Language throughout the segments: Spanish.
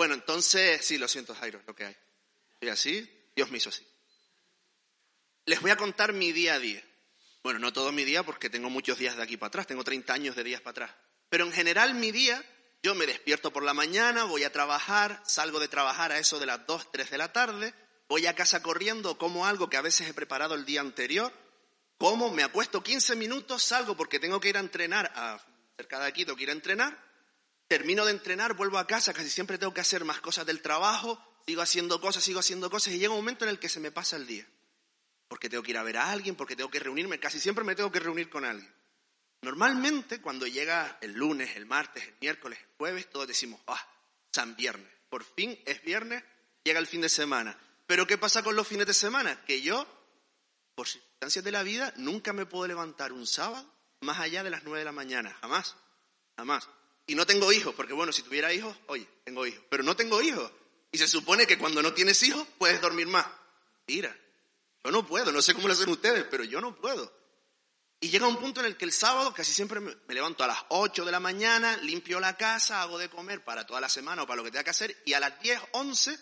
Bueno, entonces, sí, lo siento, Jairo, lo que hay. Y así, Dios me hizo así. Les voy a contar mi día a día. Bueno, no todo mi día porque tengo muchos días de aquí para atrás, tengo 30 años de días para atrás. Pero en general mi día, yo me despierto por la mañana, voy a trabajar, salgo de trabajar a eso de las 2, 3 de la tarde, voy a casa corriendo, como algo que a veces he preparado el día anterior, como, me acuesto 15 minutos, salgo porque tengo que ir a entrenar, a, cerca de aquí tengo que ir a entrenar, termino de entrenar, vuelvo a casa, casi siempre tengo que hacer más cosas del trabajo, sigo haciendo cosas, sigo haciendo cosas y llega un momento en el que se me pasa el día. Porque tengo que ir a ver a alguien, porque tengo que reunirme, casi siempre me tengo que reunir con alguien. Normalmente cuando llega el lunes, el martes, el miércoles, el jueves, todos decimos, ah, San Viernes, por fin es viernes, llega el fin de semana. Pero ¿qué pasa con los fines de semana? Que yo, por circunstancias de la vida, nunca me puedo levantar un sábado más allá de las nueve de la mañana. Jamás. Jamás. Y no tengo hijos, porque bueno, si tuviera hijos, oye, tengo hijos. Pero no tengo hijos. Y se supone que cuando no tienes hijos, puedes dormir más. Mira, yo no puedo, no sé cómo lo hacen ustedes, pero yo no puedo. Y llega un punto en el que el sábado casi siempre me, levanto a las 8 de la mañana, limpio la casa, hago de comer para toda la semana o para lo que tenga que hacer, y a las 10, 11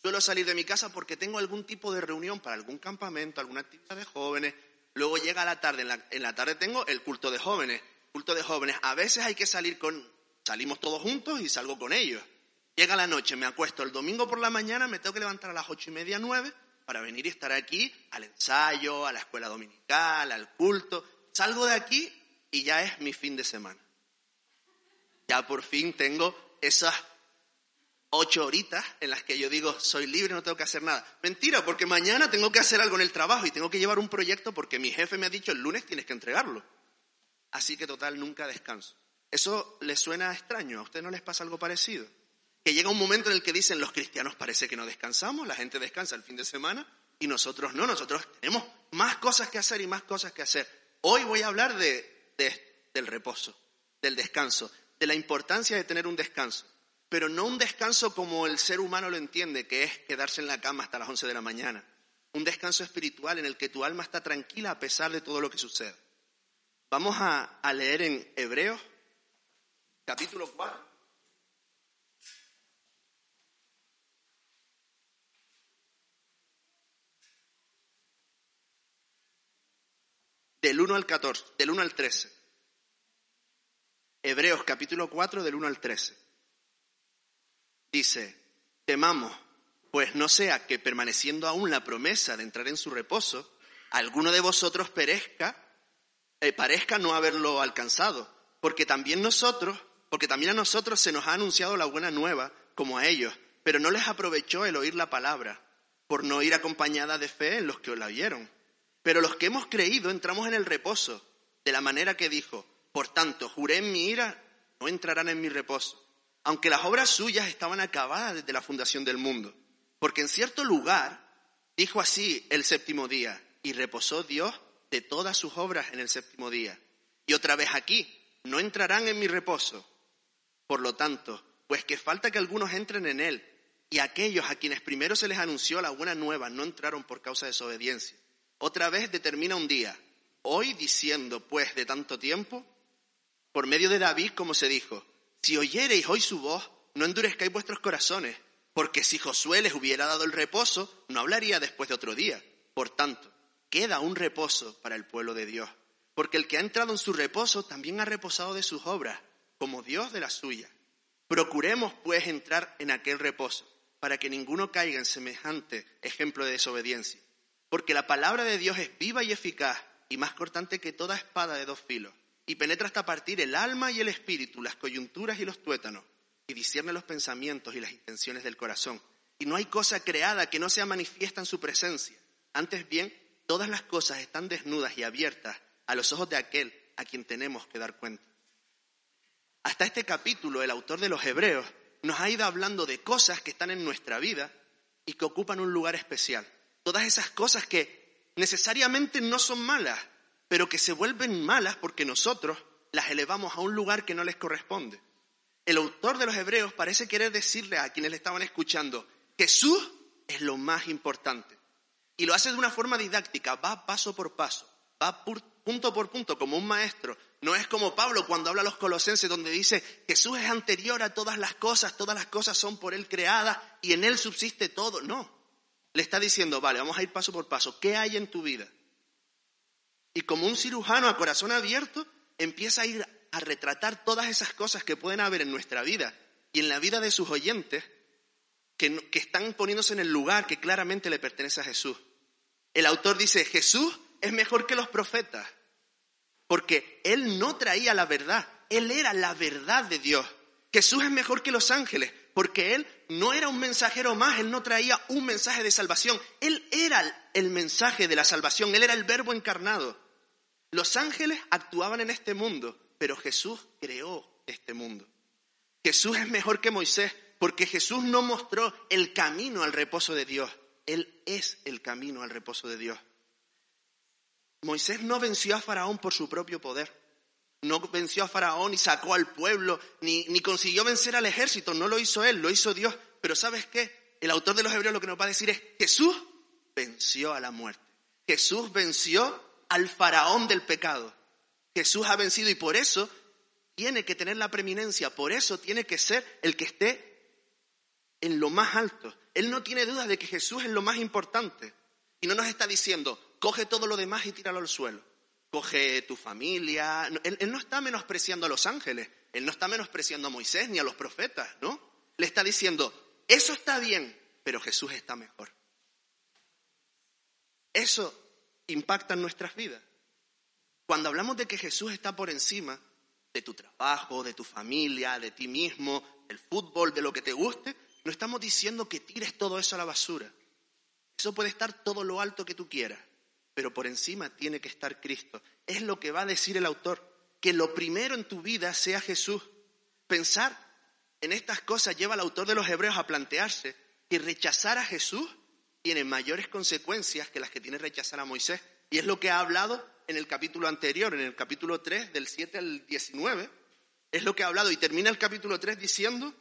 Suelo salir de mi casa porque tengo algún tipo de reunión para algún campamento, alguna actividad de jóvenes. Luego llega la tarde, en la, tarde tengo el culto de jóvenes. Culto de jóvenes. A veces hay que salir con, salimos todos juntos y salgo con ellos. Llega la noche, me acuesto el domingo por la mañana, me tengo que levantar a las ocho y media, nueve, para venir y estar aquí al ensayo, a la escuela dominical, al culto. Salgo de aquí y ya es mi fin de semana. Ya por fin tengo esas ocho horitas en las que yo digo, soy libre, no tengo que hacer nada. Mentira, porque mañana tengo que hacer algo en el trabajo y tengo que llevar un proyecto porque mi jefe me ha dicho, el lunes tienes que entregarlo. Así que total, nunca descanso. ¿Eso les suena extraño? ¿A usted no les pasa algo parecido? Que llega un momento en el que dicen, los cristianos parece que no descansamos, la gente descansa el fin de semana y nosotros no, nosotros tenemos más cosas que hacer y más cosas que hacer. Hoy voy a hablar de, del reposo, del descanso, de la importancia de tener un descanso pero no un descanso como el ser humano lo entiende, que es quedarse en la cama hasta las 11 de la mañana. Un descanso espiritual en el que tu alma está tranquila a pesar de todo lo que sucede. Vamos a, a leer en Hebreos, capítulo 4. Del 1 al 14, del 1 al 13. Hebreos capítulo 4 del 1 al 13 dice, temamos, pues no sea que permaneciendo aún la promesa de entrar en su reposo, alguno de vosotros perezca, eh, parezca no haberlo alcanzado, porque también nosotros, porque también a nosotros se nos ha anunciado la buena nueva, como a ellos, pero no les aprovechó el oír la palabra, por no ir acompañada de fe en los que la oyeron. Pero los que hemos creído entramos en el reposo, de la manera que dijo, por tanto, juré en mi ira, no entrarán en mi reposo aunque las obras suyas estaban acabadas desde la fundación del mundo. Porque en cierto lugar dijo así el séptimo día, y reposó Dios de todas sus obras en el séptimo día. Y otra vez aquí, no entrarán en mi reposo. Por lo tanto, pues que falta que algunos entren en él, y aquellos a quienes primero se les anunció la buena nueva no entraron por causa de desobediencia. Otra vez determina un día, hoy diciendo pues de tanto tiempo, por medio de David, como se dijo, si oyereis hoy su voz, no endurezcáis vuestros corazones, porque si Josué les hubiera dado el reposo, no hablaría después de otro día. Por tanto, queda un reposo para el pueblo de Dios, porque el que ha entrado en su reposo también ha reposado de sus obras, como Dios de la suya. Procuremos, pues, entrar en aquel reposo, para que ninguno caiga en semejante ejemplo de desobediencia. Porque la palabra de Dios es viva y eficaz, y más cortante que toda espada de dos filos y penetra hasta partir el alma y el espíritu, las coyunturas y los tuétanos, y discierne los pensamientos y las intenciones del corazón. Y no hay cosa creada que no sea manifiesta en su presencia. Antes bien, todas las cosas están desnudas y abiertas a los ojos de aquel a quien tenemos que dar cuenta. Hasta este capítulo, el autor de los Hebreos nos ha ido hablando de cosas que están en nuestra vida y que ocupan un lugar especial. Todas esas cosas que necesariamente no son malas, pero que se vuelven malas porque nosotros las elevamos a un lugar que no les corresponde. El autor de los Hebreos parece querer decirle a quienes le estaban escuchando, Jesús es lo más importante. Y lo hace de una forma didáctica, va paso por paso, va punto por punto como un maestro, No es como Pablo cuando habla a los colosenses donde dice, Jesús es anterior a todas las cosas, todas las cosas son por Él creadas y en Él subsiste todo. No. Le está diciendo, vale, vamos a ir paso por paso. ¿Qué hay en tu vida? Y como un cirujano a corazón abierto, empieza a ir a retratar todas esas cosas que pueden haber en nuestra vida y en la vida de sus oyentes que, que están poniéndose en el lugar que claramente le pertenece a Jesús. El autor dice, Jesús es mejor que los profetas porque Él no traía la verdad, Él era la verdad de Dios. Jesús es mejor que los ángeles, porque Él no era un mensajero más, Él no traía un mensaje de salvación, Él era el mensaje de la salvación, Él era el verbo encarnado. Los ángeles actuaban en este mundo, pero Jesús creó este mundo. Jesús es mejor que Moisés, porque Jesús no mostró el camino al reposo de Dios, Él es el camino al reposo de Dios. Moisés no venció a Faraón por su propio poder. No venció a Faraón y sacó al pueblo, ni, ni consiguió vencer al ejército. No lo hizo él, lo hizo Dios. Pero ¿sabes qué? El autor de los Hebreos lo que nos va a decir es, Jesús venció a la muerte. Jesús venció al faraón del pecado. Jesús ha vencido y por eso tiene que tener la preeminencia, por eso tiene que ser el que esté en lo más alto. Él no tiene dudas de que Jesús es lo más importante. Y no nos está diciendo, coge todo lo demás y tíralo al suelo. Coge tu familia. Él, no está menospreciando a los ángeles, él no está menospreciando a Moisés ni a los profetas, ¿no? Le está diciendo, eso está bien, pero Jesús está mejor. Eso impacta en nuestras vidas. Cuando hablamos de que Jesús está por encima de tu trabajo, de tu familia, de ti mismo, del fútbol, de lo que te guste, no estamos diciendo que tires todo eso a la basura. Eso puede estar todo lo alto que tú quieras pero por encima tiene que estar Cristo. Es lo que va a decir el autor, que lo primero en tu vida sea Jesús. Pensar en estas cosas lleva al autor de los Hebreos a plantearse que rechazar a Jesús tiene mayores consecuencias que las que tiene rechazar a Moisés. Y es lo que ha hablado en el capítulo anterior, en el capítulo 3, del 7 al 19. Es lo que ha hablado y termina el capítulo 3 diciendo,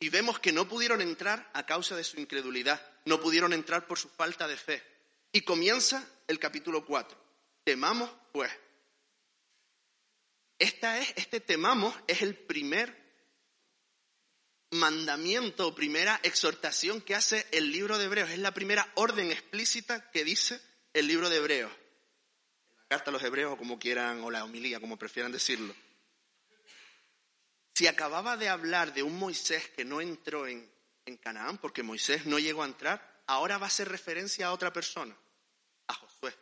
y vemos que no pudieron entrar a causa de su incredulidad, no pudieron entrar por su falta de fe. Y comienza el capítulo 4. Temamos, pues. Esta es, este temamos es el primer mandamiento o primera exhortación que hace el libro de Hebreos. Es la primera orden explícita que dice el libro de Hebreos. La carta a los Hebreos, o como quieran, o la homilía, como prefieran decirlo. Si acababa de hablar de un Moisés que no entró en, en Canaán, porque Moisés no llegó a entrar, ahora va a hacer referencia a otra persona, a Josué.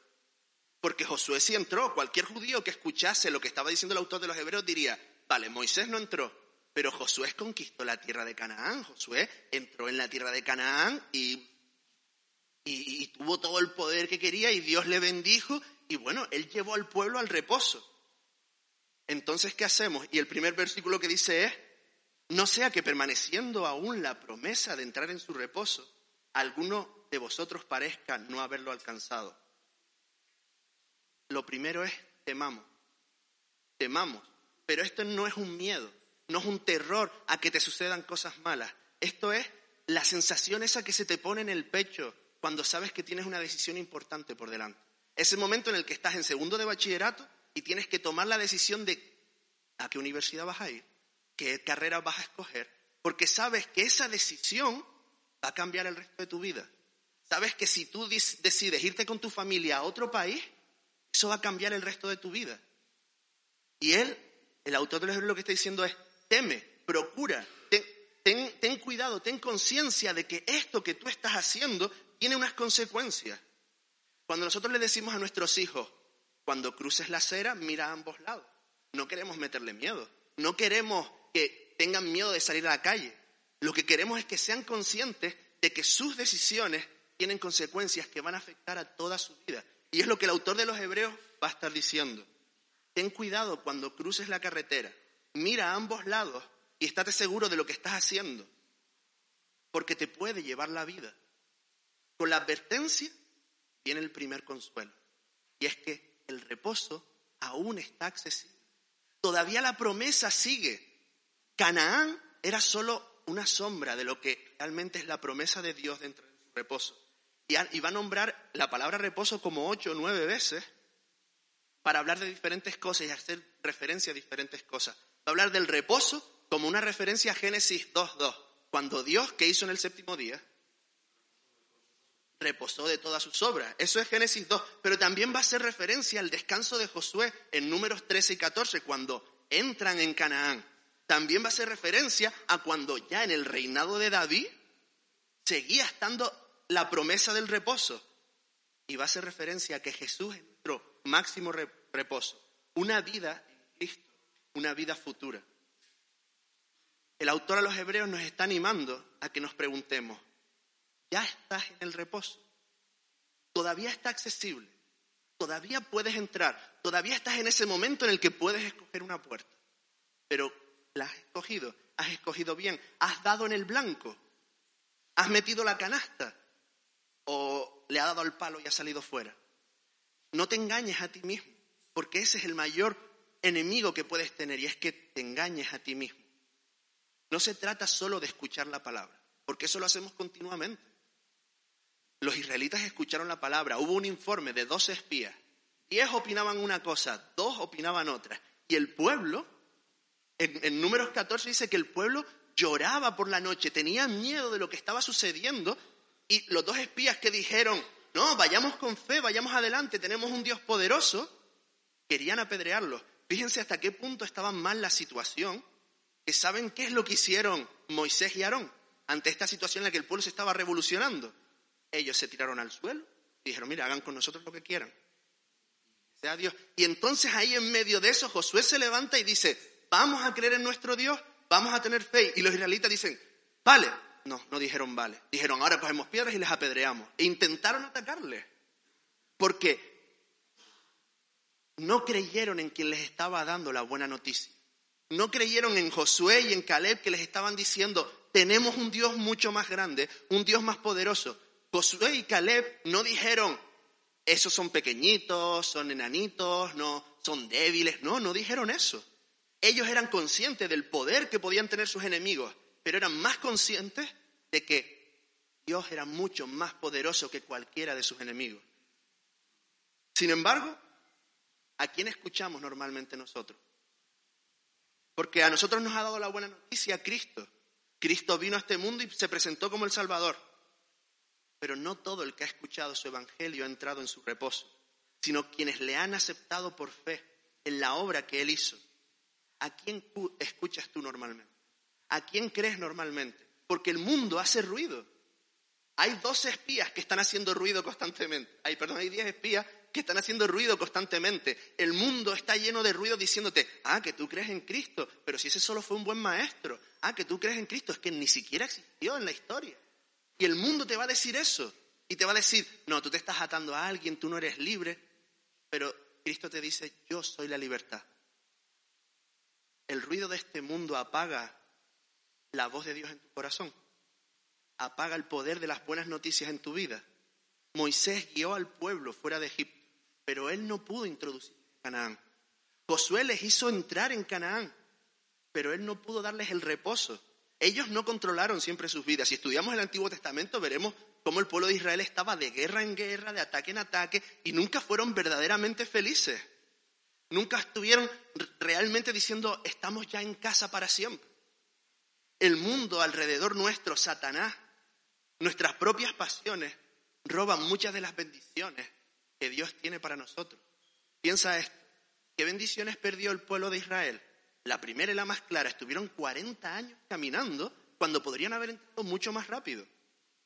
Porque Josué sí entró. Cualquier judío que escuchase lo que estaba diciendo el autor de los Hebreos diría, vale, Moisés no entró, pero Josué conquistó la tierra de Canaán. Josué entró en la tierra de Canaán y, y, y tuvo todo el poder que quería y Dios le bendijo y bueno, él llevó al pueblo al reposo. Entonces, ¿qué hacemos? Y el primer versículo que dice es, no sea que permaneciendo aún la promesa de entrar en su reposo, alguno de vosotros parezca no haberlo alcanzado. Lo primero es temamos, temamos, pero esto no es un miedo, no es un terror a que te sucedan cosas malas. Esto es la sensación esa que se te pone en el pecho cuando sabes que tienes una decisión importante por delante. Ese momento en el que estás en segundo de bachillerato y tienes que tomar la decisión de a qué universidad vas a ir, qué carrera vas a escoger, porque sabes que esa decisión va a cambiar el resto de tu vida. Sabes que si tú decides irte con tu familia a otro país, eso va a cambiar el resto de tu vida. Y él, el autor de los lo que está diciendo es, teme, procura, ten, ten cuidado, ten conciencia de que esto que tú estás haciendo tiene unas consecuencias. Cuando nosotros le decimos a nuestros hijos, cuando cruces la acera, mira a ambos lados. No queremos meterle miedo. No queremos que tengan miedo de salir a la calle. Lo que queremos es que sean conscientes de que sus decisiones tienen consecuencias que van a afectar a toda su vida. Y es lo que el autor de los Hebreos va a estar diciendo. Ten cuidado cuando cruces la carretera. Mira a ambos lados y estate seguro de lo que estás haciendo. Porque te puede llevar la vida. Con la advertencia viene el primer consuelo. Y es que el reposo aún está accesible. Todavía la promesa sigue. Canaán era solo una sombra de lo que realmente es la promesa de Dios dentro de su reposo. Y va a nombrar la palabra reposo como ocho o nueve veces para hablar de diferentes cosas y hacer referencia a diferentes cosas. Va a hablar del reposo como una referencia a Génesis 2.2, cuando Dios, ¿qué hizo en el séptimo día? Reposó de todas sus obras. Eso es Génesis 2. Pero también va a ser referencia al descanso de Josué en números 13 y 14, cuando entran en Canaán. También va a ser referencia a cuando ya en el reinado de David seguía estando la promesa del reposo. Y va a ser referencia a que Jesús es nuestro máximo reposo. Una vida en Cristo, una vida futura. El autor a los hebreos nos está animando a que nos preguntemos, ¿ya estás en el reposo? ¿Todavía está accesible? ¿Todavía puedes entrar? ¿Todavía estás en ese momento en el que puedes escoger una puerta? Pero la has escogido, has escogido bien, has dado en el blanco, has metido la canasta o le ha dado al palo y ha salido fuera. No te engañes a ti mismo, porque ese es el mayor enemigo que puedes tener y es que te engañes a ti mismo. No se trata solo de escuchar la palabra, porque eso lo hacemos continuamente. Los israelitas escucharon la palabra, hubo un informe de dos espías, diez opinaban una cosa, dos opinaban otra, y el pueblo, en, números 14 dice que el pueblo lloraba por la noche, tenía miedo de lo que estaba sucediendo, y los dos espías que dijeron, no, vayamos con fe, vayamos adelante, tenemos un Dios poderoso, querían apedrearlos. Fíjense hasta qué punto estaba mal la situación que saben qué es lo que hicieron Moisés y Aarón ante esta situación en la que el pueblo se estaba revolucionando. Ellos se tiraron al suelo y dijeron, mira, hagan con nosotros lo que quieran. Sea Dios. Y entonces ahí en medio de eso Josué se levanta y dice, vamos a creer en nuestro Dios, vamos a tener fe. Y los israelitas dicen, vale. No, no dijeron vale. Dijeron, ahora cogemos piedras y les apedreamos. E intentaron atacarles. Porque no creyeron en quien les estaba dando la buena noticia. No creyeron en Josué y en Caleb que les estaban diciendo, tenemos un Dios mucho más grande, un Dios más poderoso. Josué y Caleb no dijeron, esos son pequeñitos, son enanitos, no, son débiles. No, no dijeron eso. Ellos eran conscientes del poder que podían tener sus enemigos, pero eran más conscientes de que Dios era mucho más poderoso que cualquiera de sus enemigos. Sin embargo, ¿a quién escuchamos normalmente nosotros? Porque a nosotros nos ha dado la buena noticia Cristo. Cristo vino a este mundo y se presentó como el Salvador. Pero no todo el que ha escuchado su Evangelio ha entrado en su reposo, sino quienes le han aceptado por fe en la obra que Él hizo. ¿A quién escuchas tú normalmente? ¿A quién crees normalmente? Porque el mundo hace ruido. Hay dos espías que están haciendo ruido constantemente. Hay, perdón, hay diez espías que están haciendo ruido constantemente. El mundo está lleno de ruido diciéndote, ah, que tú crees en Cristo, pero si ese solo fue un buen maestro, ah, que tú crees en Cristo, es que ni siquiera existió en la historia. Y el mundo te va a decir eso. Y te va a decir, no, tú te estás atando a alguien, tú no eres libre, pero Cristo te dice, yo soy la libertad. El ruido de este mundo apaga la voz de Dios en tu corazón, apaga el poder de las buenas noticias en tu vida. Moisés guió al pueblo fuera de Egipto pero él no pudo introducir Canaán. Josué les hizo entrar en Canaán, pero él no pudo darles el reposo. Ellos no controlaron siempre sus vidas. Si estudiamos el Antiguo Testamento, veremos cómo el pueblo de Israel estaba de guerra en guerra, de ataque en ataque, y nunca fueron verdaderamente felices. Nunca estuvieron realmente diciendo, estamos ya en casa para siempre. El mundo alrededor nuestro, Satanás, nuestras propias pasiones, roban muchas de las bendiciones que Dios tiene para nosotros. Piensa esto, ¿qué bendiciones perdió el pueblo de Israel? La primera y la más clara, estuvieron 40 años caminando cuando podrían haber entrado mucho más rápido.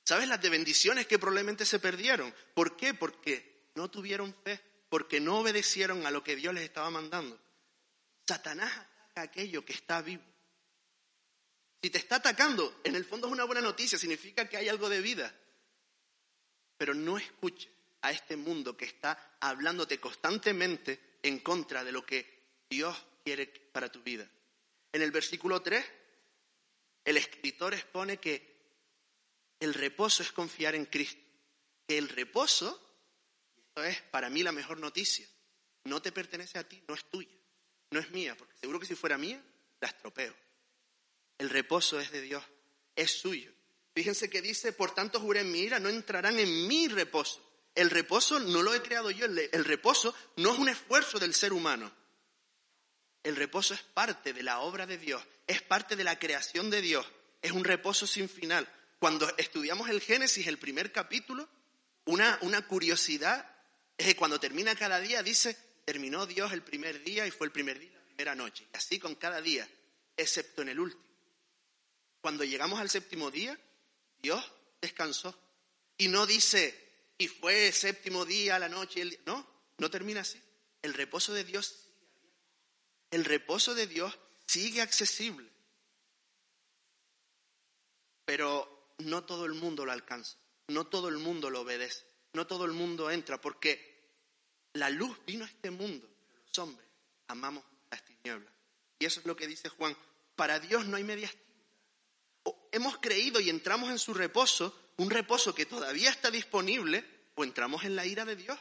¿Sabes las de bendiciones que probablemente se perdieron? ¿Por qué? Porque no tuvieron fe, porque no obedecieron a lo que Dios les estaba mandando. Satanás ataca aquello que está vivo. Si te está atacando, en el fondo es una buena noticia, significa que hay algo de vida. Pero no escuche a este mundo que está hablándote constantemente en contra de lo que Dios quiere para tu vida. En el versículo 3, el escritor expone que el reposo es confiar en Cristo. Que el reposo, esto es para mí la mejor noticia, no te pertenece a ti, no es tuya, no es mía, porque seguro que si fuera mía, la estropeo. El reposo es de Dios, es suyo. Fíjense que dice, por tanto juré en mi ira, no entrarán en mi reposo. El reposo no lo he creado yo, el reposo no es un esfuerzo del ser humano. El reposo es parte de la obra de Dios, es parte de la creación de Dios, es un reposo sin final. Cuando estudiamos el Génesis, el primer capítulo, una, una curiosidad es que cuando termina cada día dice, terminó Dios el primer día y fue el primer día, la primera noche. Y así con cada día, excepto en el último. Cuando llegamos al séptimo día, Dios descansó. Y no dice, y fue el séptimo día, la noche, el No, no termina así. El reposo de Dios el reposo de Dios sigue accesible. Pero no todo el mundo lo alcanza, no todo el mundo lo obedece, no todo el mundo entra, porque la luz vino a este mundo, pero los hombres amamos las tinieblas. Y eso es lo que dice Juan, para Dios no hay medias hemos creído y entramos en su reposo, un reposo que todavía está disponible, o entramos en la ira de Dios.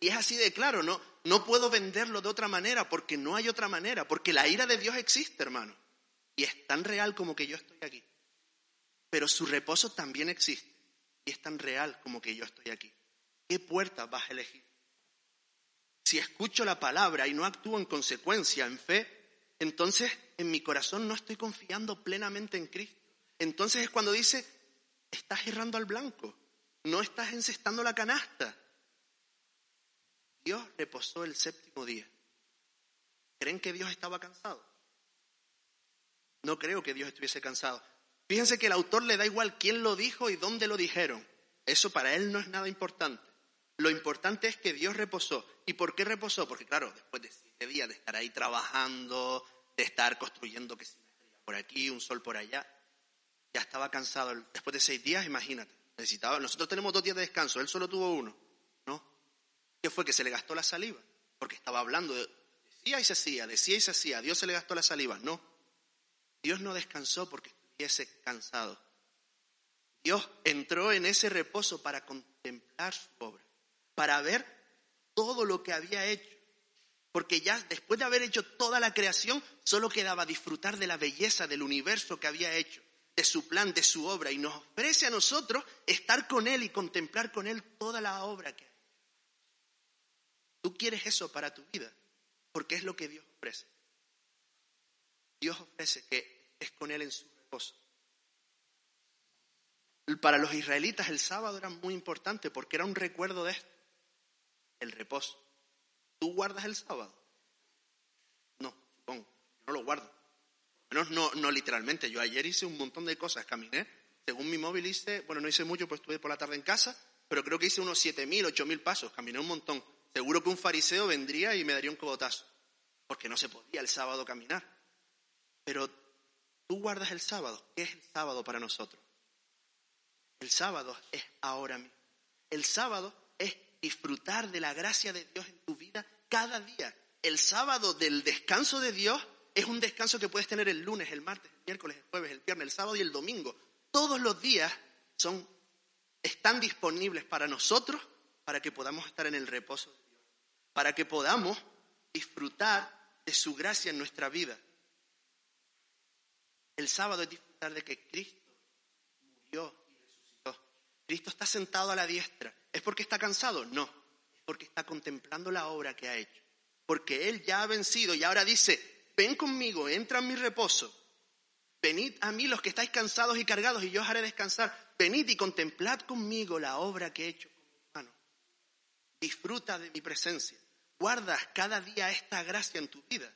Y es así de claro, no, no puedo venderlo de otra manera porque no hay otra manera, porque la ira de Dios existe, hermano. Y es tan real como que yo estoy aquí. Pero su reposo también existe. Y es tan real como que yo estoy aquí. ¿Qué puerta vas a elegir? Si escucho la palabra y no actúo en consecuencia, en fe, entonces en mi corazón no estoy confiando plenamente en Cristo. Entonces es cuando dice, estás errando al blanco, no estás encestando la canasta. Dios reposó el séptimo día. ¿Creen que Dios estaba cansado? No creo que Dios estuviese cansado. Fíjense que el autor le da igual quién lo dijo y dónde lo dijeron. Eso para él no es nada importante. Lo importante es que Dios reposó. ¿Y por qué reposó? Porque claro, después de siete días de estar ahí trabajando, de estar construyendo que por aquí, un sol por allá, ya estaba cansado. Después de seis días, imagínate, necesitaba. Nosotros tenemos dos días de descanso, él solo tuvo uno. ¿Qué fue? Que se le gastó la saliva, porque estaba hablando, de, decía y se hacía, decía y se hacía, Dios se le gastó la saliva. No, Dios no descansó porque estuviese cansado. Dios entró en ese reposo para contemplar su obra, para ver todo lo que había hecho. Porque ya después de haber hecho toda la creación, solo quedaba disfrutar de la belleza del universo que había hecho, de su plan, de su obra. Y nos ofrece a nosotros estar con Él y contemplar con Él toda la obra que ha Tú quieres eso para tu vida, porque es lo que Dios ofrece. Dios ofrece que es con Él en su reposo. Para los israelitas el sábado era muy importante porque era un recuerdo de esto, el reposo. ¿Tú guardas el sábado? No, supongo, no lo guardo. Menos no, no literalmente. Yo ayer hice un montón de cosas, caminé. Según mi móvil hice, bueno, no hice mucho, pues estuve por la tarde en casa, pero creo que hice unos 7.000, 8.000 pasos, caminé un montón. Seguro que un fariseo vendría y me daría un cogotazo, porque no se podía el sábado caminar. Pero tú guardas el sábado. ¿Qué es el sábado para nosotros? El sábado es ahora mismo. El sábado es disfrutar de la gracia de Dios en tu vida cada día. El sábado del descanso de Dios es un descanso que puedes tener el lunes, el martes, el miércoles, el jueves, el viernes, el sábado y el domingo. Todos los días son, están disponibles para nosotros para que podamos estar en el reposo para que podamos disfrutar de su gracia en nuestra vida. El sábado es disfrutar de que Cristo murió y resucitó. Cristo está sentado a la diestra. ¿Es porque está cansado? No, es porque está contemplando la obra que ha hecho. Porque Él ya ha vencido y ahora dice, ven conmigo, entra en mi reposo. Venid a mí los que estáis cansados y cargados y yo os haré descansar. Venid y contemplad conmigo la obra que he hecho con. Disfruta de mi presencia guardas cada día esta gracia en tu vida.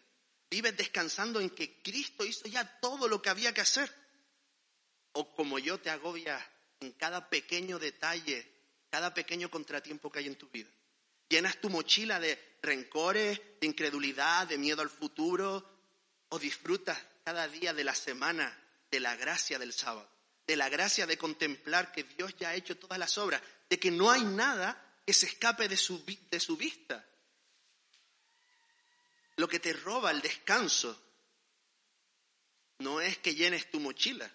Vives descansando en que Cristo hizo ya todo lo que había que hacer. O como yo te agobias en cada pequeño detalle, cada pequeño contratiempo que hay en tu vida. Llenas tu mochila de rencores, de incredulidad, de miedo al futuro, o disfrutas cada día de la semana de la gracia del sábado, de la gracia de contemplar que Dios ya ha hecho todas las obras, de que no hay nada que se escape de su, vista, lo que te roba el descanso no es que llenes tu mochila,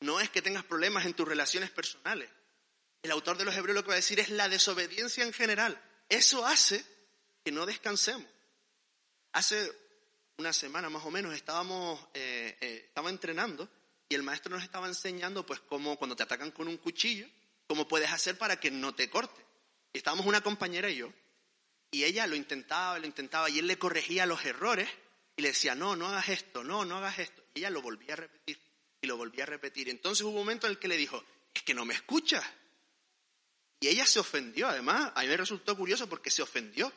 no es que tengas problemas en tus relaciones personales. El autor de los Hebreos lo que va a decir es la desobediencia en general. Eso hace que no descansemos. Hace una semana más o menos estábamos eh, eh, estaba entrenando y el maestro nos estaba enseñando pues cómo cuando te atacan con un cuchillo, ¿cómo puedes hacer para que no te corte? Y estábamos una compañera y yo, y ella lo intentaba, lo intentaba, y él le corregía los errores y le decía, no, no hagas esto, no, no hagas esto. Y ella lo volvía a repetir y lo volvía a repetir. Entonces hubo un momento en el que le dijo, es que no me escuchas. Y ella se ofendió, además, a mí me resultó curioso porque se ofendió.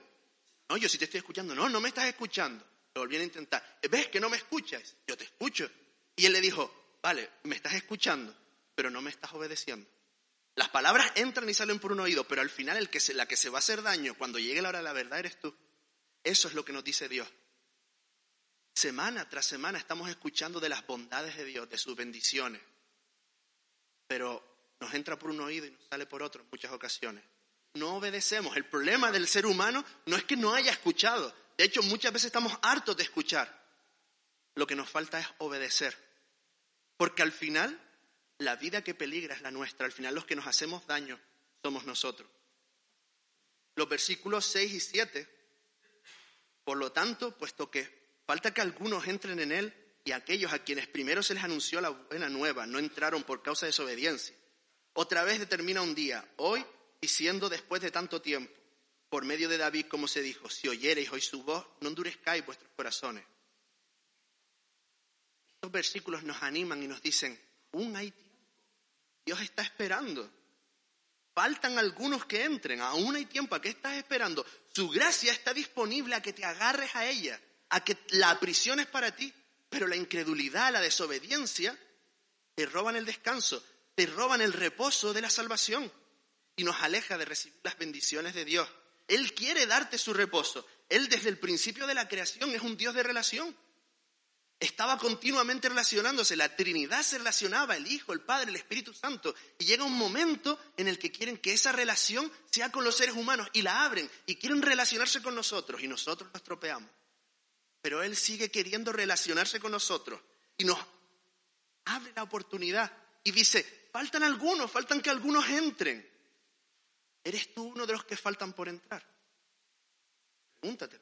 No, yo sí te estoy escuchando. No, no me estás escuchando. Lo volvían a intentar. ¿Ves que no me escuchas? Yo te escucho. Y él le dijo, vale, me estás escuchando, pero no me estás obedeciendo. Las palabras entran y salen por un oído, pero al final el que la que se va a hacer daño cuando llegue la hora de la verdad eres tú. Eso es lo que nos dice Dios. Semana tras semana estamos escuchando de las bondades de Dios, de sus bendiciones, pero nos entra por un oído y nos sale por otro en muchas ocasiones. No obedecemos. El problema del ser humano no es que no haya escuchado. De hecho, muchas veces estamos hartos de escuchar. Lo que nos falta es obedecer. Porque al final la vida que peligra es la nuestra. Al final los que nos hacemos daño somos nosotros. Los versículos 6 y 7. Por lo tanto, puesto que falta que algunos entren en él y aquellos a quienes primero se les anunció la buena nueva no entraron por causa de desobediencia. Otra vez determina un día, hoy, diciendo después de tanto tiempo, por medio de David, como se dijo, si oyereis hoy su voz, no endurezcáis vuestros corazones. Estos versículos nos animan y nos dicen, aún hay Dios está esperando. Faltan algunos que entren, aún hay tiempo. ¿A qué estás esperando? Su gracia está disponible a que te agarres a ella, a que la aprisiones para ti. Pero la incredulidad, la desobediencia, te roban el descanso, te roban el reposo de la salvación y nos aleja de recibir las bendiciones de Dios. Él quiere darte su reposo. Él desde el principio de la creación es un Dios de relación estaba continuamente relacionándose, la Trinidad se relacionaba, el Hijo, el Padre, el Espíritu Santo, y llega un momento en el que quieren que esa relación sea con los seres humanos y la abren y quieren relacionarse con nosotros y nosotros nos tropeamos. Pero Él sigue queriendo relacionarse con nosotros y nos abre la oportunidad y dice, faltan algunos, faltan que algunos entren. ¿Eres tú uno de los que faltan por entrar? Pregúntate.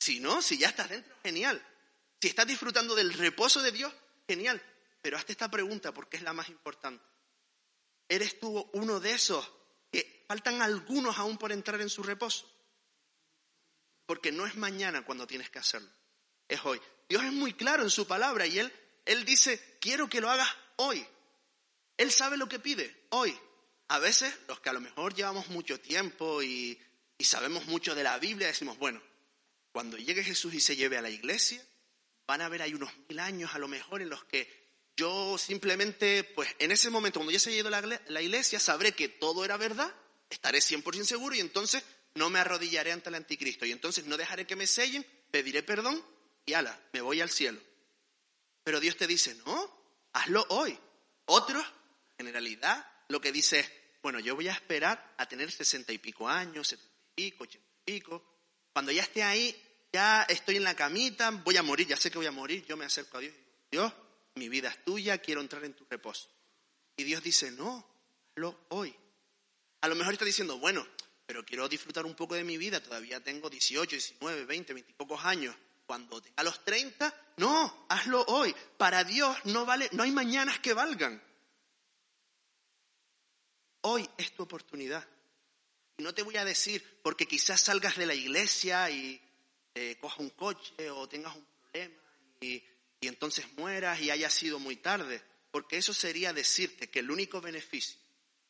Si no, si ya estás dentro, genial. Si estás disfrutando del reposo de Dios, genial. Pero hazte esta pregunta porque es la más importante. ¿Eres tú uno de esos que faltan algunos aún por entrar en su reposo? Porque no es mañana cuando tienes que hacerlo, es hoy. Dios es muy claro en su palabra y Él, él dice, quiero que lo hagas hoy. Él sabe lo que pide, hoy. A veces los que a lo mejor llevamos mucho tiempo y, y sabemos mucho de la Biblia, decimos, bueno, cuando llegue Jesús y se lleve a la iglesia, van a haber ahí unos mil años a lo mejor en los que yo simplemente, pues en ese momento, cuando ya se ha ido la, la iglesia, sabré que todo era verdad, estaré 100% seguro y entonces no me arrodillaré ante el anticristo y entonces no dejaré que me sellen, pediré perdón y ala, me voy al cielo. Pero Dios te dice, no, hazlo hoy. Otros, generalidad, lo que dice es, bueno, yo voy a esperar a tener sesenta y pico años, setenta y pico, ochenta y pico. Cuando ya esté ahí, ya estoy en la camita, voy a morir, ya sé que voy a morir, yo me acerco a Dios y digo, Dios, mi vida es tuya, quiero entrar en tu reposo. Y Dios dice, no, lo hoy. A lo mejor está diciendo, bueno, pero quiero disfrutar un poco de mi vida, todavía tengo 18, 19, 20, 20 y pocos años. Tenga los 30, no, hazlo hoy. Para Dios no vale, no hay mañanas que valgan. Hoy es tu oportunidad. Y no te voy a decir, porque quizás salgas de la iglesia y eh, coja un coche o tengas un problema y, y entonces mueras y haya sido muy tarde, porque eso sería decirte que el único beneficio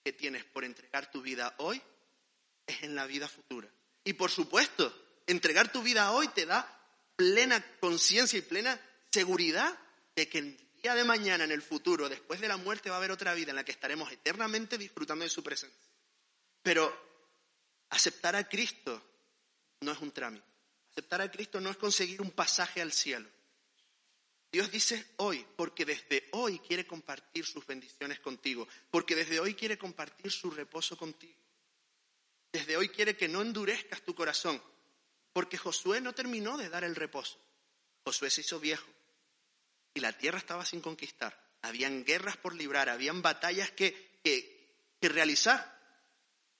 que tienes por entregar tu vida hoy es en la vida futura. Y por supuesto, entregar tu vida hoy te da plena conciencia y plena seguridad de que el día de mañana, en el futuro, después de la muerte, va a haber otra vida en la que estaremos eternamente disfrutando de su presencia. Pero aceptar a Cristo no es un trámite. Aceptar a Cristo no es conseguir un pasaje al cielo. Dios dice hoy, porque desde hoy quiere compartir sus bendiciones contigo, porque desde hoy quiere compartir su reposo contigo. Desde hoy quiere que no endurezcas tu corazón, porque Josué no terminó de dar el reposo. Josué se hizo viejo y la tierra estaba sin conquistar. Habían guerras por librar, habían batallas que, que, realizar.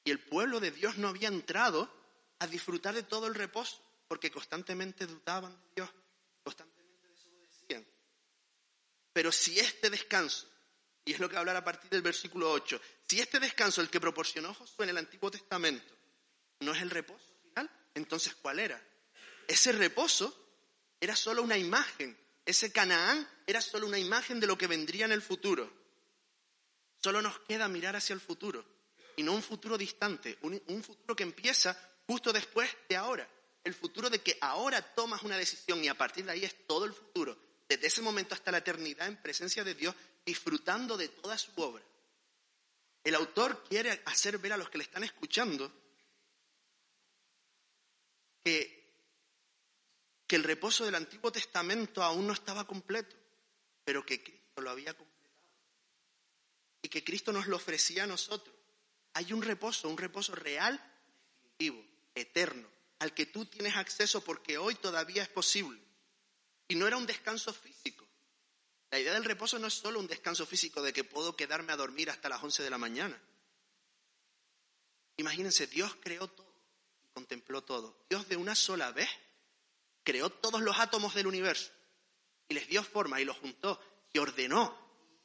Y el pueblo de Dios no había entrado a disfrutar de todo el reposo porque constantemente dudaban de Dios, constantemente desobedecían. Pero si este descanso Y es lo que hablar a partir del versículo 8. Si este descanso, el que proporcionó Josué en el Antiguo Testamento, no es el reposo entonces ¿cuál era? Ese reposo era solo una imagen. Ese Canaán era solo una imagen de lo que vendría en el futuro. Solo nos queda mirar hacia el futuro y no un futuro distante, un, un futuro que empieza justo después de ahora. El futuro de que ahora tomas una decisión y a partir de ahí es todo el futuro, desde ese momento hasta la eternidad en presencia de Dios, disfrutando de toda su obra. El autor quiere hacer ver a los que le están escuchando que, que el reposo del Antiguo Testamento aún no estaba completo, pero que Cristo lo había completado y que Cristo nos lo ofrecía a nosotros. Hay un reposo, un reposo real, definitivo, eterno, al que tú tienes acceso porque hoy todavía es posible. Y no era un descanso físico. La idea del reposo no es solo un descanso físico de que puedo quedarme a dormir hasta las 11 de la mañana. Imagínense, Dios creó todo contempló todo. Dios de una sola vez creó todos los átomos del universo y les dio forma y los juntó y ordenó.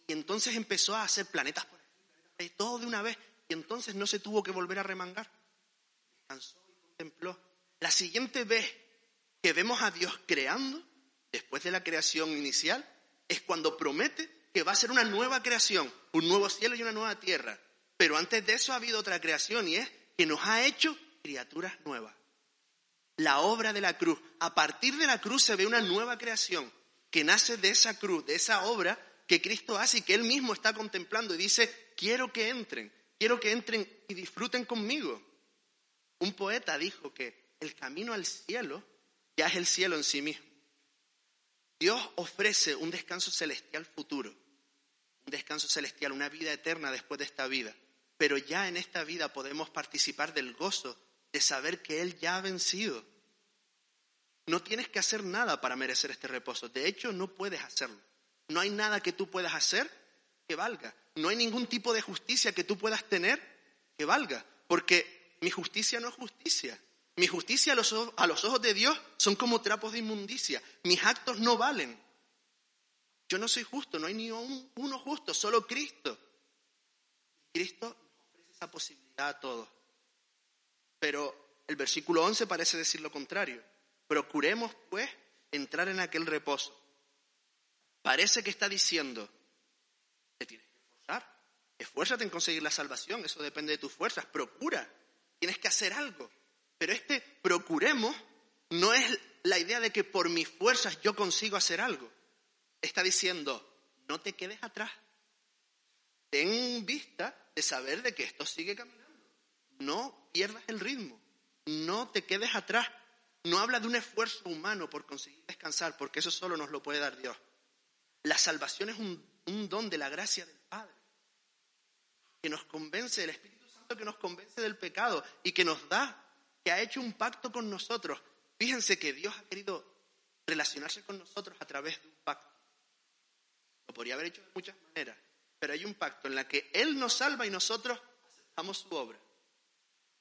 Y entonces empezó a hacer planetas por aquí, todo de una vez. Y entonces no se tuvo que volver a remangar. Descansó y contempló. La siguiente vez que vemos a Dios creando, después de la creación inicial, es cuando promete que va a ser una nueva creación, un nuevo cielo y una nueva tierra. Pero antes de eso ha habido otra creación y es que nos ha hecho criaturas nuevas. La obra de la cruz. A partir de la cruz se ve una nueva creación que nace de esa cruz, de esa obra que Cristo hace y que Él mismo está contemplando y dice, quiero que entren, quiero que entren y disfruten conmigo. Un poeta dijo que el camino al cielo ya es el cielo en sí mismo. Dios ofrece un descanso celestial futuro, un descanso celestial, una vida eterna después de esta vida. Pero ya en esta vida podemos participar del gozo de saber que Él ya ha vencido. No tienes que hacer nada para merecer este reposo. De hecho, no puedes hacerlo. No hay nada que tú puedas hacer que valga. No hay ningún tipo de justicia que tú puedas tener que valga. Porque mi justicia no es justicia. Mi justicia a los, ojos, de Dios son como trapos de inmundicia. Mis actos no valen. Yo no soy justo, no hay ni uno justo, solo Cristo. Cristo nos ofrece esa posibilidad a todos. Pero el versículo 11 parece decir lo contrario. Procuremos, pues, entrar en aquel reposo. Parece que está diciendo, te tienes que esforzar. Esfuérzate en conseguir la salvación, eso depende de tus fuerzas. Procura, tienes que hacer algo. Pero este procuremos no es la idea de que por mis fuerzas yo consigo hacer algo. Está diciendo, no te quedes atrás. Ten vista de saber de que esto sigue caminando. No pierdas el ritmo. No te quedes atrás. No habla de un esfuerzo humano por conseguir descansar, porque eso solo nos lo puede dar Dios. La salvación es un, don de la gracia del Padre, que nos convence, del Espíritu Santo que nos convence del pecado y que nos da que ha hecho un pacto con nosotros. Fíjense que Dios ha querido relacionarse con nosotros a través de un pacto. Lo podría haber hecho de muchas maneras, pero hay un pacto en la que Él nos salva y nosotros aceptamos su obra.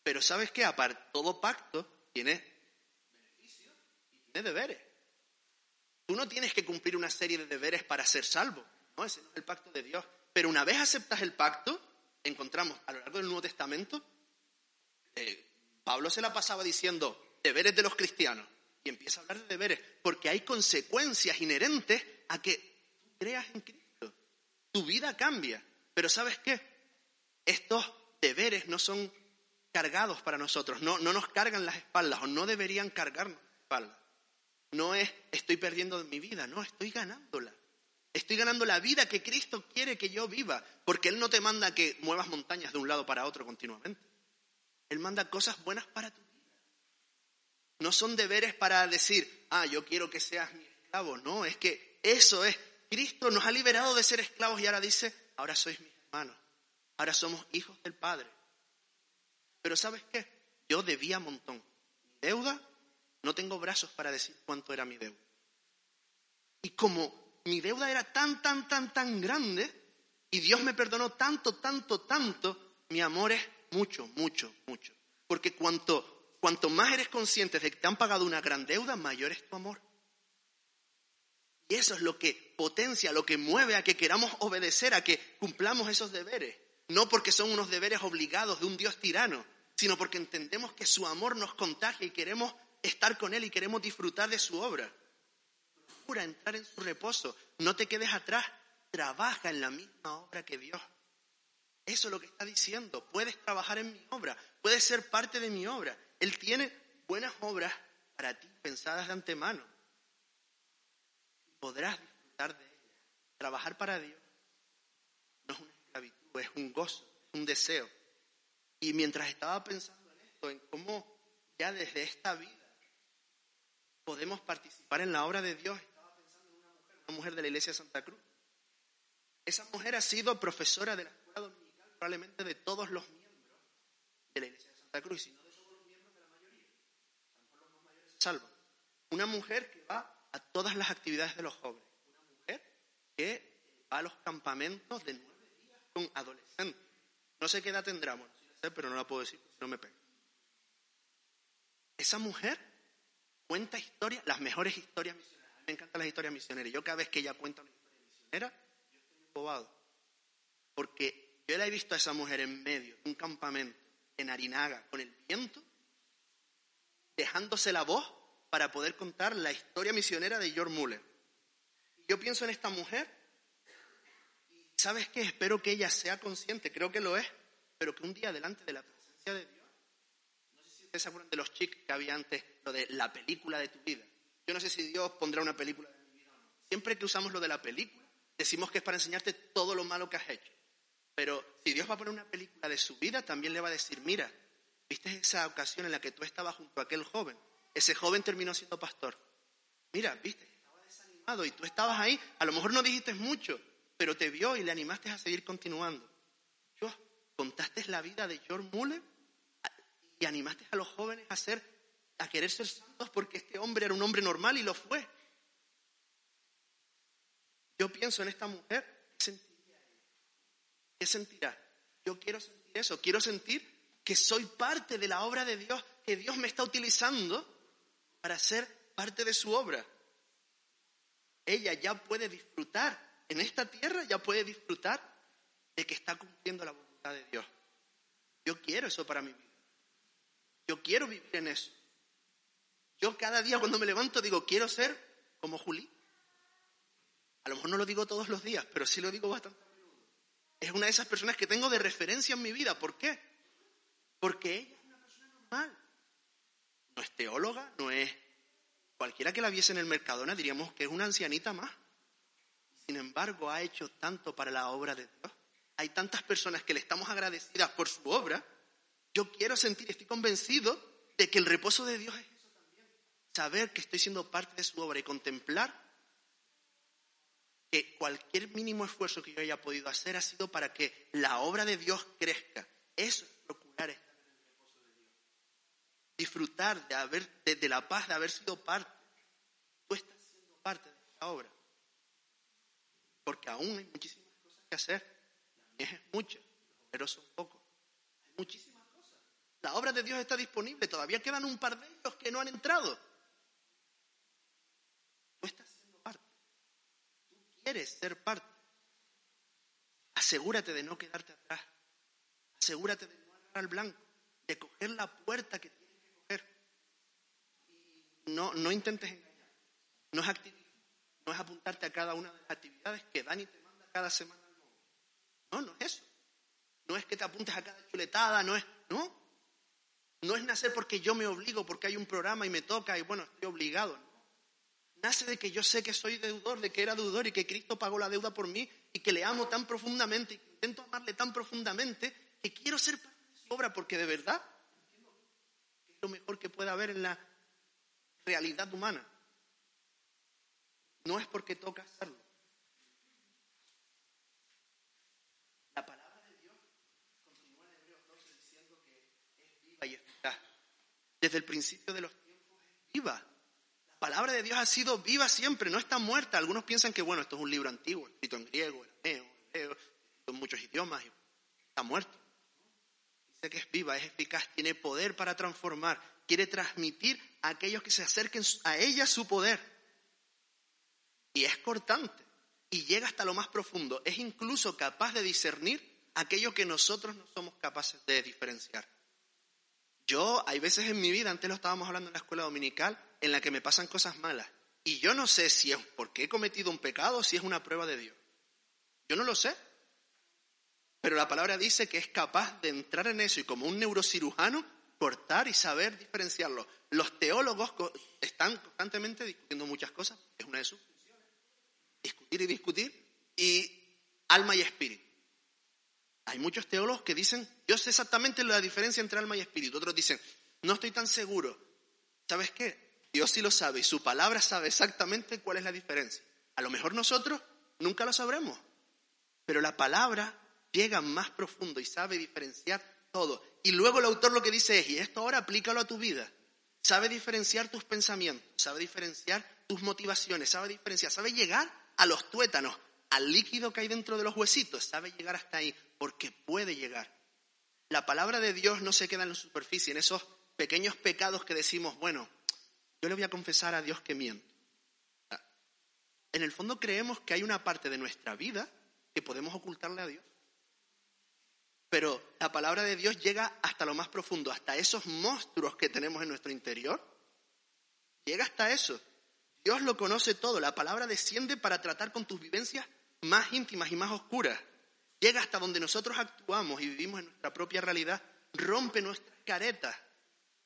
Pero ¿sabes qué? Aparte, todo pacto tiene beneficios y tiene deberes. Tú no tienes que cumplir una serie de deberes para ser salvo. No, ese es el pacto de Dios. Pero una vez aceptas el pacto, encontramos a lo largo del Nuevo Testamento eh, Pablo se la pasaba diciendo deberes de los cristianos y empieza a hablar de deberes porque hay consecuencias inherentes a que creas en Cristo. Tu vida cambia. Pero ¿sabes qué? Estos deberes no son cargados para nosotros, no, no nos cargan las espaldas o no deberían cargarnos las espaldas. No es estoy perdiendo mi vida, no, estoy ganándola. Estoy ganando la vida que Cristo quiere que yo viva, porque Él no te manda que muevas montañas de un lado para otro continuamente. Él manda cosas buenas para tu vida. No son deberes para decir, ah, yo quiero que seas mi esclavo. No, es que eso es. Cristo nos ha liberado de ser esclavos y ahora dice, ahora sois mis hermanos. Ahora somos hijos del Padre. Pero ¿sabes qué? Yo debía montón. Mi deuda, no tengo brazos para decir cuánto era mi deuda. Y como mi deuda era tan, tan, tan, tan grande, y Dios me perdonó tanto, tanto, tanto, mi amor es mucho, mucho, mucho. Porque cuanto, cuanto más eres consciente de que te han pagado una gran deuda, mayor es tu amor. Y eso es lo que potencia, lo que mueve a que queramos obedecer, a que cumplamos esos deberes. No porque son unos deberes obligados de un Dios tirano, sino porque entendemos que su amor nos contagia y queremos estar con Él y queremos disfrutar de su obra. Procura entrar en su reposo, no te quedes atrás, trabaja en la misma obra que Dios. Eso es lo que está diciendo. Puedes trabajar en mi obra, puedes ser parte de mi obra. Él tiene buenas obras para ti, pensadas de antemano. Podrás disfrutar de ellas. Trabajar para Dios no es una esclavitud, es un gozo, es un deseo. Y mientras estaba pensando en esto, en cómo ya desde esta vida podemos participar en la obra de Dios, estaba pensando en una mujer, una mujer de la iglesia de Santa Cruz. Esa mujer ha sido profesora de la escuela dominical probablemente de todos los miembros de la iglesia de Santa Cruz, y si no de todos los miembros de la mayoría. A lo mejor los más mayores se. Una mujer que va a todas las actividades de los jóvenes. Una mujer que va a los campamentos de nueve días con adolescentes. No sé qué edad tendremos, pero no la puedo decir, no me pega. Esa mujer cuenta historias, las mejores historias misioneras. Me encantan las historias misioneras. Yo cada vez que ella cuenta una historia misionera, yo estoy embobado. Porque yo la he visto a esa mujer en medio de un campamento en Arinaga con el viento, dejándose la voz para poder contar la historia misionera de George Muller. Yo pienso en esta mujer y ¿sabes qué? Espero que ella sea consciente, creo que lo es, pero que un día delante de la presencia de Dios, no sé si ustedes se acuerdan de los chics que había antes, lo de la película de tu vida. Yo no sé si Dios pondrá una película de mi vida o no. Siempre que usamos lo de la película, decimos que es para enseñarte todo lo malo que has hecho. Pero si Dios va a poner una película de su vida, también le va a decir, mira, ¿viste esa ocasión en la que tú estabas junto a aquel joven? Ese joven terminó siendo pastor. Mira, viste, estaba desanimado y tú estabas ahí, a lo mejor no dijiste mucho, pero te vio y le animaste a seguir continuando contaste la vida de George Muller y animaste a los jóvenes a ser, a querer ser santos porque este hombre era un hombre normal y lo fue. Yo pienso en esta mujer, ¿qué sentiría ¿Qué sentirá? Yo quiero sentir eso, quiero sentir que soy parte de la obra de Dios, que Dios me está utilizando para ser parte de su obra. Ella ya puede disfrutar, en esta tierra ya puede disfrutar de que está cumpliendo la voluntad de Dios. Yo quiero eso para mi vida. Yo quiero vivir en eso. Yo cada día cuando me levanto digo, quiero ser como Juli. A lo mejor no lo digo todos los días, pero sí lo digo bastante Es una de esas personas que tengo de referencia en mi vida. ¿Por qué? Porque ella es una persona normal. No es teóloga, no es... Cualquiera que la viese en el Mercadona diríamos que es una ancianita más. Sin embargo, ha hecho tanto para la obra de Dios hay tantas personas que le estamos agradecidas por su obra, yo quiero sentir, estoy convencido de que el reposo de Dios es eso también. Saber que estoy siendo parte de su obra y contemplar que cualquier mínimo esfuerzo que yo haya podido hacer ha sido para que la obra de Dios crezca. Eso es procurar estar en el reposo de Dios. Disfrutar de, haber, de, la paz de haber sido parte. Tú estás siendo parte de esta obra. Porque aún hay muchísimas cosas que hacer es mucha, pero son pocos. Hay muchísimas cosas. La obra de Dios está disponible, todavía quedan un par de ellos que no han entrado. Tú estás siendo parte. Tú quieres ser parte. Asegúrate de no quedarte atrás. Asegúrate de no agarrar al blanco, de coger la puerta que tienes que coger. No, no intentes engañar. No es activismo. No es apuntarte a cada una de las actividades que Dani te manda cada semana no, no es eso. No es que te apuntes a cada chuletada, no es, no. No es nacer porque yo me obligo, porque hay un programa y me toca y bueno, estoy obligado. Nace de que yo sé que soy deudor, de que era deudor y que Cristo pagó la deuda por mí y que le amo tan profundamente y que intento amarle tan profundamente que quiero ser parte de su obra porque de verdad es lo mejor que puede haber en la realidad humana. No es porque toca hacerlo. Desde el principio de los tiempos es viva. La palabra de Dios ha sido viva siempre, no está muerta. Algunos piensan que, bueno, esto es un libro antiguo, escrito en griego, arameo, hebreo, en muchos idiomas, está muerto. Dice que es viva, es eficaz, tiene poder para transformar, quiere transmitir a aquellos que se acerquen a ella su poder. y es cortante y llega hasta lo más profundo. Es incluso capaz de discernir aquello que nosotros no somos capaces de diferenciar. Yo, hay veces en mi vida, antes lo estábamos hablando en la escuela dominical, en la que me pasan cosas malas. Y yo no sé si es porque he cometido un pecado o si es una prueba de Dios. Yo no lo sé. Pero la palabra dice que es capaz de entrar en eso y como un neurocirujano cortar y saber diferenciarlo. Los teólogos están constantemente discutiendo muchas cosas, es una de sus funciones. Discutir y discutir, y alma y espíritu. Hay muchos teólogos que dicen, yo sé exactamente la diferencia entre alma y espíritu. Otros dicen, no estoy tan seguro. ¿Sabes qué? Dios sí lo sabe y su palabra sabe exactamente cuál es la diferencia. A lo mejor nosotros nunca lo sabremos, pero la palabra llega más profundo y sabe diferenciar todo. Y luego el autor lo que dice es, y esto ahora aplícalo a tu vida. Sabe diferenciar tus pensamientos, sabe diferenciar tus motivaciones, sabe diferenciar, sabe llegar a los tuétanos, al líquido que hay dentro de los huesitos, sabe llegar hasta ahí, porque puede llegar. La palabra de Dios no se queda en la superficie, en esos pequeños pecados que decimos, bueno, yo le voy a confesar a Dios que miento. En el fondo creemos que hay una parte de nuestra vida que podemos ocultarle a Dios. Pero la palabra de Dios llega hasta lo más profundo, hasta esos monstruos que tenemos en nuestro interior. Llega hasta eso. Dios lo conoce todo. La palabra desciende para tratar con tus vivencias más íntimas y más oscuras. Llega hasta donde nosotros actuamos y vivimos en nuestra propia realidad. Rompe nuestras caretas.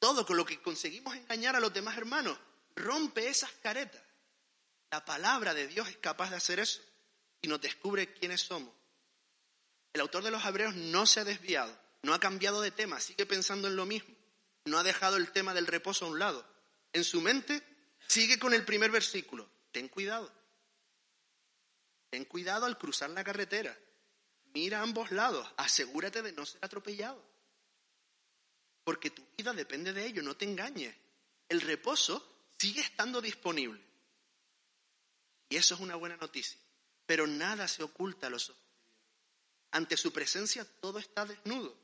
Todo con lo que conseguimos engañar a los demás hermanos. Rompe esas caretas. La palabra de Dios es capaz de hacer eso y nos descubre quiénes somos. El autor de los Hebreos no se ha desviado, no ha cambiado de tema, sigue pensando en lo mismo, no ha dejado el tema del reposo a un lado. En su mente sigue con el primer versículo, ten cuidado, ten cuidado al cruzar la carretera, mira a ambos lados, asegúrate de no ser atropellado, porque tu vida depende de ello, no te engañes. El reposo sigue estando disponible. Y eso es una buena noticia. Pero nada se oculta a los ojos ante su presencia todo está desnudo.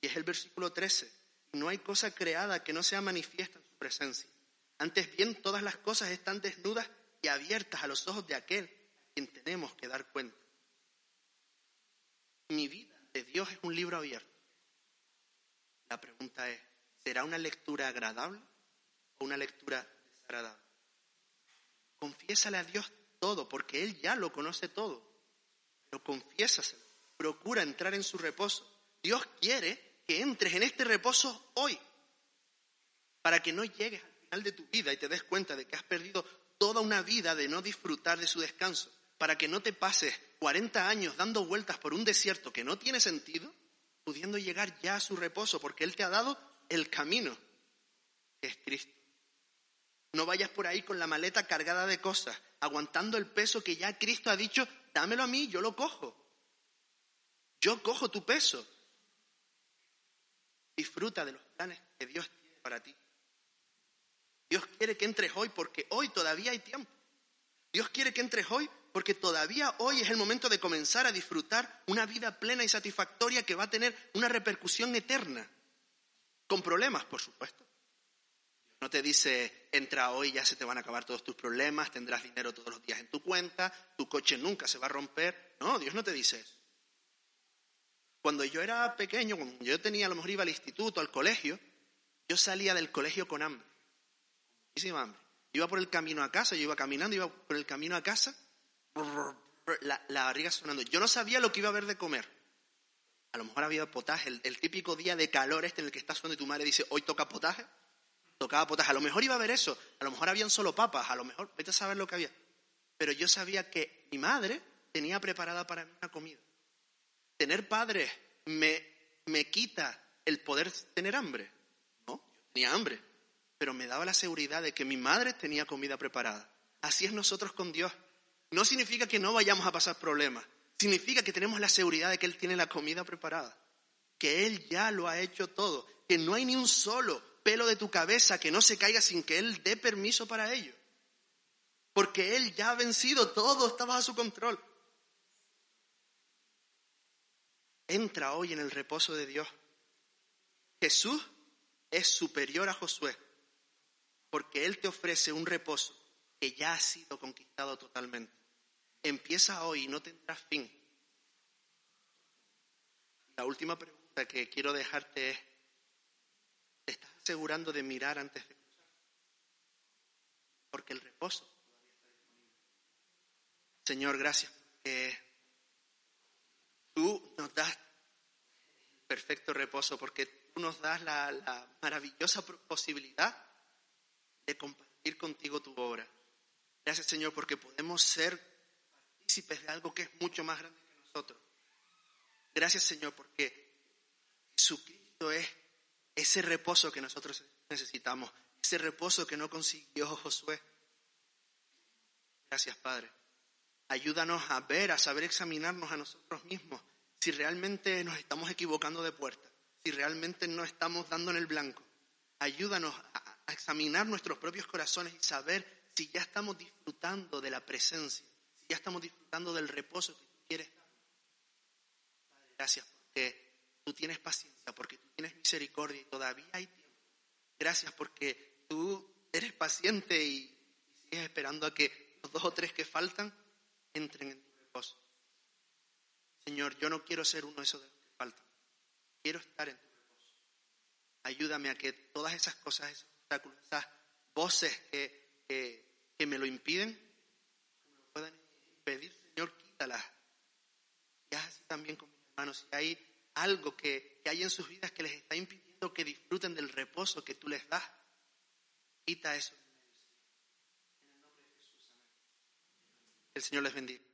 Y es el versículo 13. No hay cosa creada que no sea manifiesta en su presencia. Antes bien, todas las cosas están desnudas y abiertas a los ojos de aquel a quien tenemos que dar cuenta. Mi vida de Dios es un libro abierto. La pregunta es, ¿será una lectura agradable o una lectura desagradable? Confiésale a Dios todo, porque Él ya lo conoce todo. Pero confiésaselo procura entrar en su reposo. Dios quiere que entres en este reposo hoy, para que no llegues al final de tu vida y te des cuenta de que has perdido toda una vida de no disfrutar de su descanso, para que no te pases 40 años dando vueltas por un desierto que no tiene sentido, pudiendo llegar ya a su reposo, porque Él te ha dado el camino, que es Cristo. No vayas por ahí con la maleta cargada de cosas, aguantando el peso que ya Cristo ha dicho, dámelo a mí, yo lo cojo. Yo cojo tu peso. Disfruta de los planes que Dios tiene para ti. Dios quiere que entres hoy porque hoy todavía hay tiempo. Dios quiere que entres hoy porque todavía hoy es el momento de comenzar a disfrutar una vida plena y satisfactoria que va a tener una repercusión eterna. Con problemas, por supuesto. No te dice, entra hoy, ya se te van a acabar todos tus problemas, tendrás dinero todos los días en tu cuenta, tu coche nunca se va a romper. No, Dios no te dice eso. Cuando yo era pequeño, cuando yo tenía, a lo mejor iba al instituto, al colegio, yo salía del colegio con hambre, muchísima hambre. Iba por el camino a casa, yo iba caminando, iba por el camino a casa, la, barriga sonando. Yo no sabía lo que iba a haber de comer. A lo mejor había potaje, el, típico día de calor este en el que estás donde tu madre dice, hoy toca potaje. Tocaba potaje. A lo mejor iba a haber eso. A lo mejor habían solo papas. A lo mejor, vete a saber lo que había. Pero yo sabía que mi madre tenía preparada para mí una comida. ¿Tener padres me, me quita el poder tener hambre? No, tenía hambre, pero me daba la seguridad de que mi madre tenía comida preparada. Así es nosotros con Dios. No significa que no vayamos a pasar problemas, significa que tenemos la seguridad de que Él tiene la comida preparada, que Él ya lo ha hecho todo, que no hay ni un solo pelo de tu cabeza que no se caiga sin que Él dé permiso para ello. Porque Él ya ha vencido, todo está bajo su control. Entra hoy en el reposo de Dios. Jesús es superior a Josué porque Él te ofrece un reposo que ya ha sido conquistado totalmente. Empieza hoy y no tendrás fin. La última pregunta que quiero dejarte es, ¿te estás asegurando de mirar antes de? Porque el reposo. Señor, gracias porque tú nos das perfecto reposo, porque tú nos das la maravillosa posibilidad de compartir contigo tu obra. Gracias, Señor, porque podemos ser partícipes de algo que es mucho más grande que nosotros. Gracias, Señor, porque Jesucristo es ese reposo que nosotros necesitamos, ese reposo que no consiguió Josué. Gracias, Padre. Ayúdanos a ver, a saber examinarnos a nosotros mismos, si realmente nos estamos equivocando de puerta, si realmente no estamos dando en el blanco. Ayúdanos a, examinar nuestros propios corazones y saber si ya estamos disfrutando de la presencia, ya estamos disfrutando del reposo que tú quieres Gracias porque tú tienes paciencia, porque tú tienes misericordia y todavía hay tiempo. Gracias porque tú eres paciente y, sigues esperando a que los dos o tres que faltan entren en tu reposo. Señor, yo no quiero ser uno de esos que faltan. Quiero estar en tu reposo. Ayúdame a que todas esas cosas, esos obstáculos, esas voces que, que, me lo impiden, me lo puedan impedir, Señor, quítalas. Y haz así también conmigo hermanos, si hay algo que, hay en sus vidas que les está impidiendo que disfruten del reposo que tú les das, quita eso. En el nombre de Jesús, amén. El Señor les bendiga.